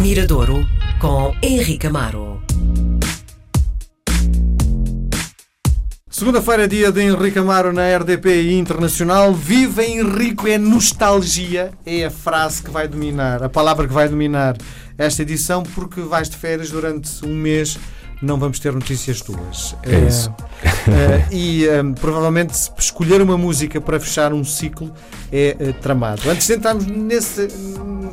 Miradouro com Henrique Amaro. Segunda-feira, dia de Henrique Amaro na RDP Internacional. Viva Henrico é nostalgia, é a frase que vai dominar, a palavra que vai dominar esta edição, porque vais de férias durante um mês não vamos ter notícias tuas. É isso. Uh, e um, provavelmente escolher uma música para fechar um ciclo é uh, tramado. Antes de entrarmos nesse,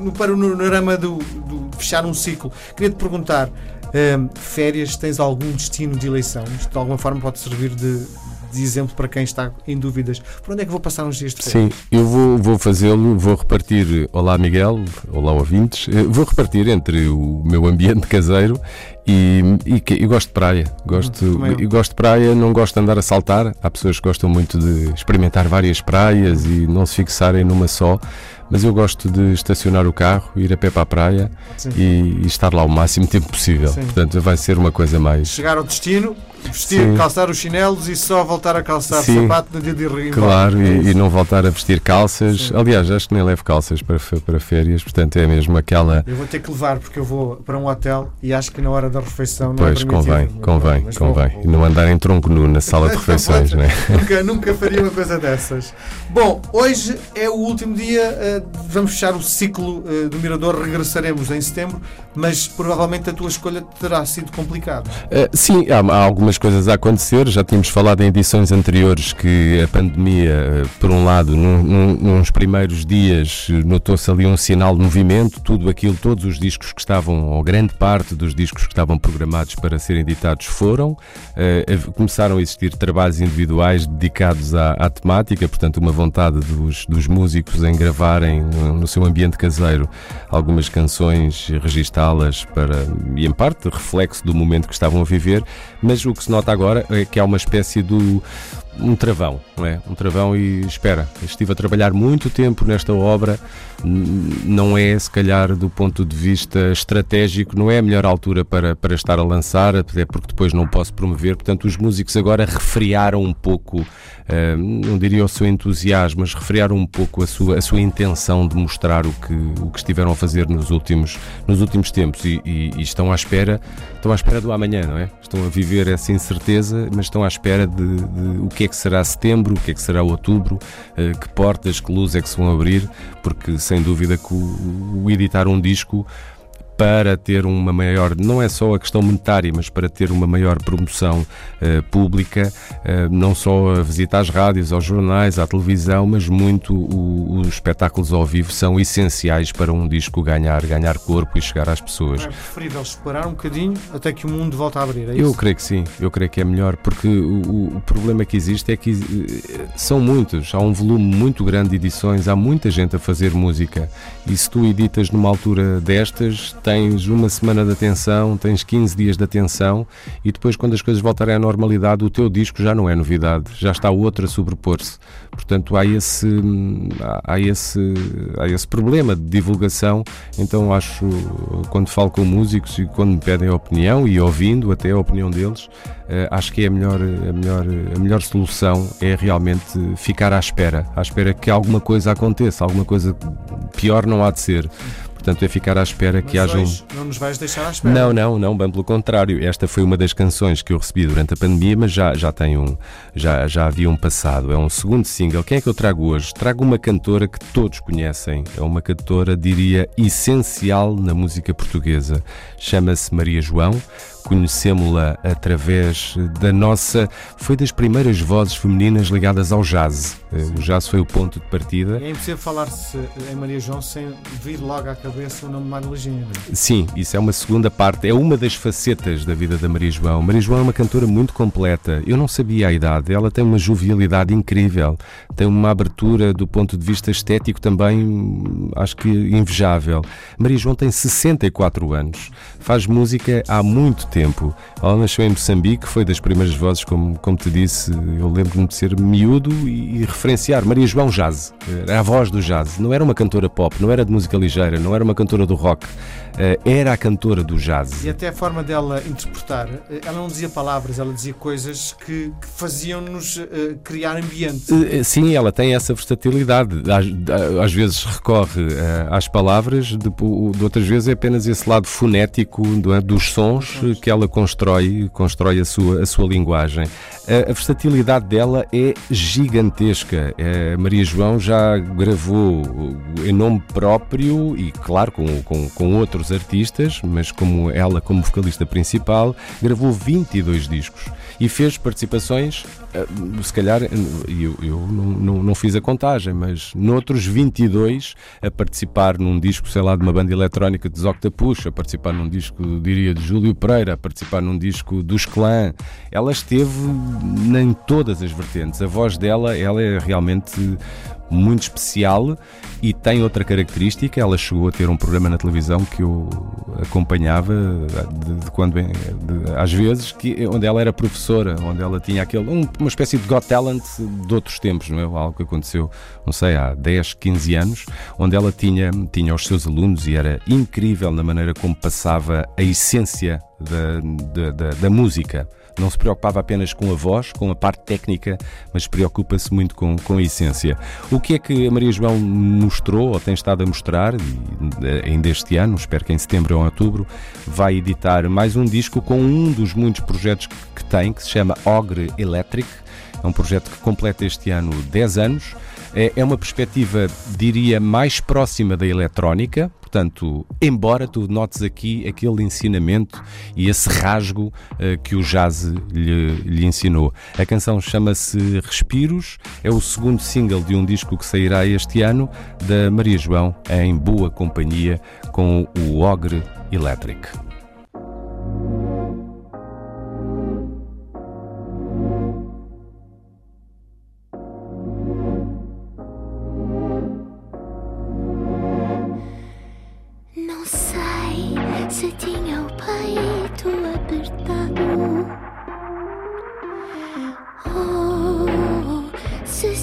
no panorama do, do fechar um ciclo, queria te perguntar: um, férias, tens algum destino de eleição? Isto de alguma forma pode servir de, de exemplo para quem está em dúvidas. Por onde é que vou passar uns dias de férias? Sim, eu vou, vou fazê-lo, vou repartir. Olá, Miguel, olá, ouvintes. Vou repartir entre o meu ambiente caseiro e, e, e gosto de praia. Gosto, eu. gosto de praia, não gosto de andar a saltar. Há pessoas que gostam muito de experimentar várias praias e não se fixarem numa só mas eu gosto de estacionar o carro, ir a pé para a praia e, e, estar lá o máximo tempo possível. Sim. Portanto, vai ser uma coisa mais. Chegar ao destino, vestir, Sim. calçar os chinelos e só voltar a calçar Sim. sapato no dia de ir Claro, e, e, não voltar a vestir calças. Aliás, acho que nem levo calças para, para férias, portanto é mesmo aquela. Eu vou ter que levar porque eu vou para um hotel e acho que na hora da refeição não é pois, é convém, convém, convém. Vou, vou... E não andar em tronco nu na sala de refeições, não é? Nunca, nunca faria uma coisa dessas. Bom, hoje é o último dia, eh, vamos fechar o ciclo eh, do Mirador, regressaremos em setembro, mas provavelmente a tua escolha terá sido complicada. Uh, sim, há, há algumas coisas a acontecer. Já tínhamos falado em edições anteriores que a pandemia, eh, por um lado, num, num, nos primeiros dias notou-se ali um sinal de movimento, tudo aquilo, todos os discos que estavam, ou grande parte dos discos que estavam programados para serem editados foram. Uh, começaram a existir trabalhos individuais dedicados à, à temática, portanto, uma vontade dos, dos músicos em gravarem no, no seu ambiente caseiro algumas canções, registá-las para, e em parte, reflexo do momento que estavam a viver, mas o que se nota agora é que há uma espécie do um travão, não é? Um travão e espera. Estive a trabalhar muito tempo nesta obra, não é, se calhar, do ponto de vista estratégico, não é a melhor altura para, para estar a lançar, até porque depois não posso promover. Portanto, os músicos agora refriaram um pouco, uh, não diria o seu entusiasmo, mas refriaram um pouco a sua, a sua intenção de mostrar o que, o que estiveram a fazer nos últimos, nos últimos tempos e, e, e estão à espera, estão à espera do amanhã, não é? Estão a viver essa incerteza, mas estão à espera de, de o que é que será setembro, o que é que será outubro, eh, que portas, que luzes é que se vão abrir, porque sem dúvida que o editar um disco para ter uma maior, não é só a questão monetária, mas para ter uma maior promoção uh, pública, uh, não só a visita às rádios, aos jornais, à televisão, mas muito o, os espetáculos ao vivo são essenciais para um disco ganhar, ganhar corpo e chegar às pessoas. É preferível esperar um bocadinho até que o mundo volte a abrir, é Eu creio que sim, eu creio que é melhor, porque o, o problema que existe é que eh, são muitos, há um volume muito grande de edições, há muita gente a fazer música e se tu editas numa altura destas, tens uma semana de atenção, tens 15 dias de atenção e depois, quando as coisas voltarem à normalidade, o teu disco já não é novidade, já está outro a sobrepor-se. Portanto, há esse, há, esse, há esse problema de divulgação. Então, acho, quando falo com músicos e quando me pedem a opinião e ouvindo até a opinião deles, eh, acho que é a melhor, a, melhor, a melhor solução é realmente ficar à espera, à espera que alguma coisa aconteça, alguma coisa pior não há de ser portanto é ficar à espera Mas que haja um. Não nos vais deixar à espera. Não, não, não, bem pelo contrário. Esta foi uma das canções que eu recebi durante a pandemia, mas já, já tem um. Já, já havia um passado. É um segundo single. Quem é que eu trago hoje? Trago uma cantora que todos conhecem. É uma cantora, diria, essencial na música portuguesa. Chama-se Maria João conhecemos-la através da nossa. Foi das primeiras vozes femininas ligadas ao jazz. Eh, o jazz foi o ponto de partida. É impossível falar-se em Maria João sem vir logo à cabeça o nome de Mário Legina. É? Sim, isso é uma segunda parte, é uma das facetas da vida da Maria João. Maria João é uma cantora muito completa. Eu não sabia a idade, ela tem uma jovialidade incrível, tem uma abertura do ponto de vista estético também, acho que invejável. Maria João tem 64 anos, faz música há muito tempo tempo. Ela nasceu em Moçambique, foi das primeiras vozes, como, como te disse, eu lembro-me de ser miúdo e, e, referenciar Maria João Jazz, era a voz do jazz, não era uma cantora pop, não era de música ligeira, não era uma cantora do rock, eh, era a cantora do jazz. E até a forma dela interpretar, eh, ela não dizia palavras, ela dizia coisas que, que faziam-nos uh, criar ambiente. Sim, ela tem essa versatilidade. Às, às vezes recorre às palavras, de, de, outras vezes é apenas esse lado fonético dos sons que ela constrói, constrói a sua, a sua linguagem. A, a versatilidade dela é gigantesca. A Maria João já gravou em nome próprio e, claro, com, com, com outros artistas, mas como ela, como vocalista principal, gravou 22 discos e fez participações, eh, se calhar, eu, eu não, não, não, fiz a contagem, mas noutros 22 a participar num disco, sei lá, de uma banda eletrónica de Zoctapus, a participar num disco, diria, de Júlio Pereira, participar num disco dos Clã. Ela esteve em todas as vertentes. A voz dela, ela é realmente muito especial e tem outra característica. Ela chegou a ter um programa na televisão que eu acompanhava de, de quando de, às vezes, que, onde ela era professora, onde ela tinha aquele, um, uma espécie de Got Talent de outros tempos, não é? Algo que aconteceu, não sei, há 10, 15 anos, onde ela tinha, tinha os seus alunos e era incrível na maneira como passava a essência da, da, da música não se preocupava apenas com a voz, com a parte técnica, mas preocupa-se muito com, com a essência. O que é que a Maria João mostrou, ou tem estado a mostrar, eh, ainda este ano, espero que em setembro ou outubro, vai editar mais um disco com um dos muitos projetos que tem, que se chama Ogre Electric. É um projeto que completa este ano 10 anos. É, é uma perspectiva, diria, mais próxima da eletrónica, Portanto, embora tu notes aqui aquele ensinamento e esse rasgo uh, que o jazz lhe, lhe ensinou. A canção chama-se Respiros, é o segundo single de um disco que sairá este ano, da Maria João, em boa companhia com o Ogre Electric.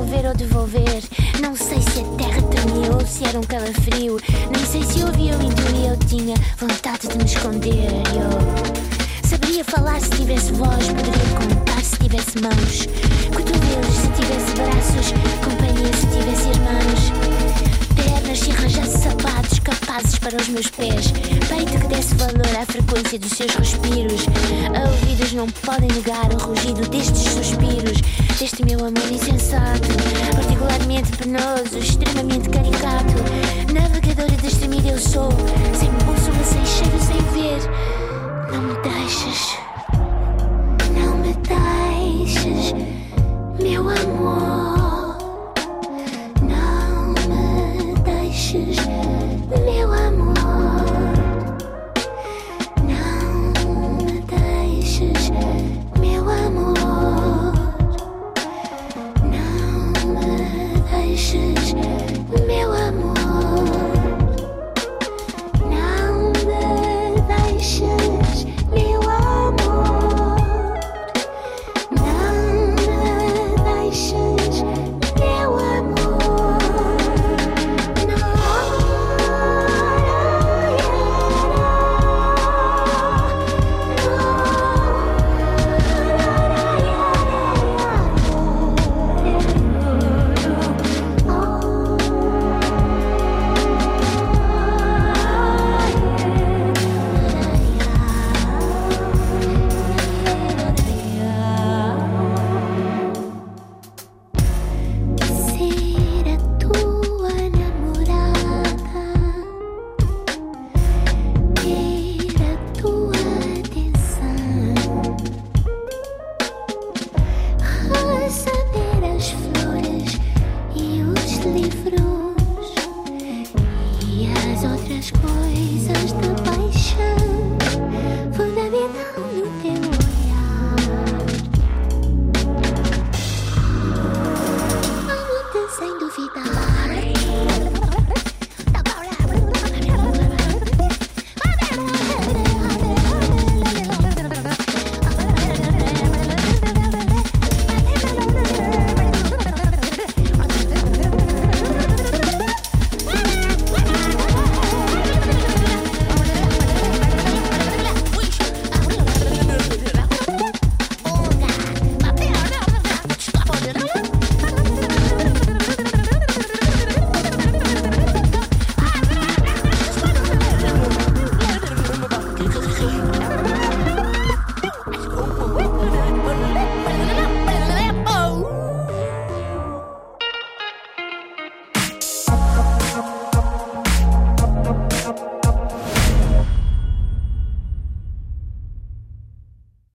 ou devolver. Não sei se a terra tremia ou se era um calafrio. Nem sei se ouvia ou intuía ou tinha vontade de me esconder. Eu saberia falar se tivesse voz, poderia contar se tivesse mãos. Cotovelos se tivesse braços, companhia se tivesse irmãos se arranjasse sapatos capazes para os meus pés. Peito que desse valor à frequência dos seus respiros. Ouvidos não podem negar o rugido destes suspiros. Deste meu amor insensato, particularmente penoso, extremamente caricato. Navegadora destemida eu sou, sem bússola, sem cheiro, sem ver. Não me deixes,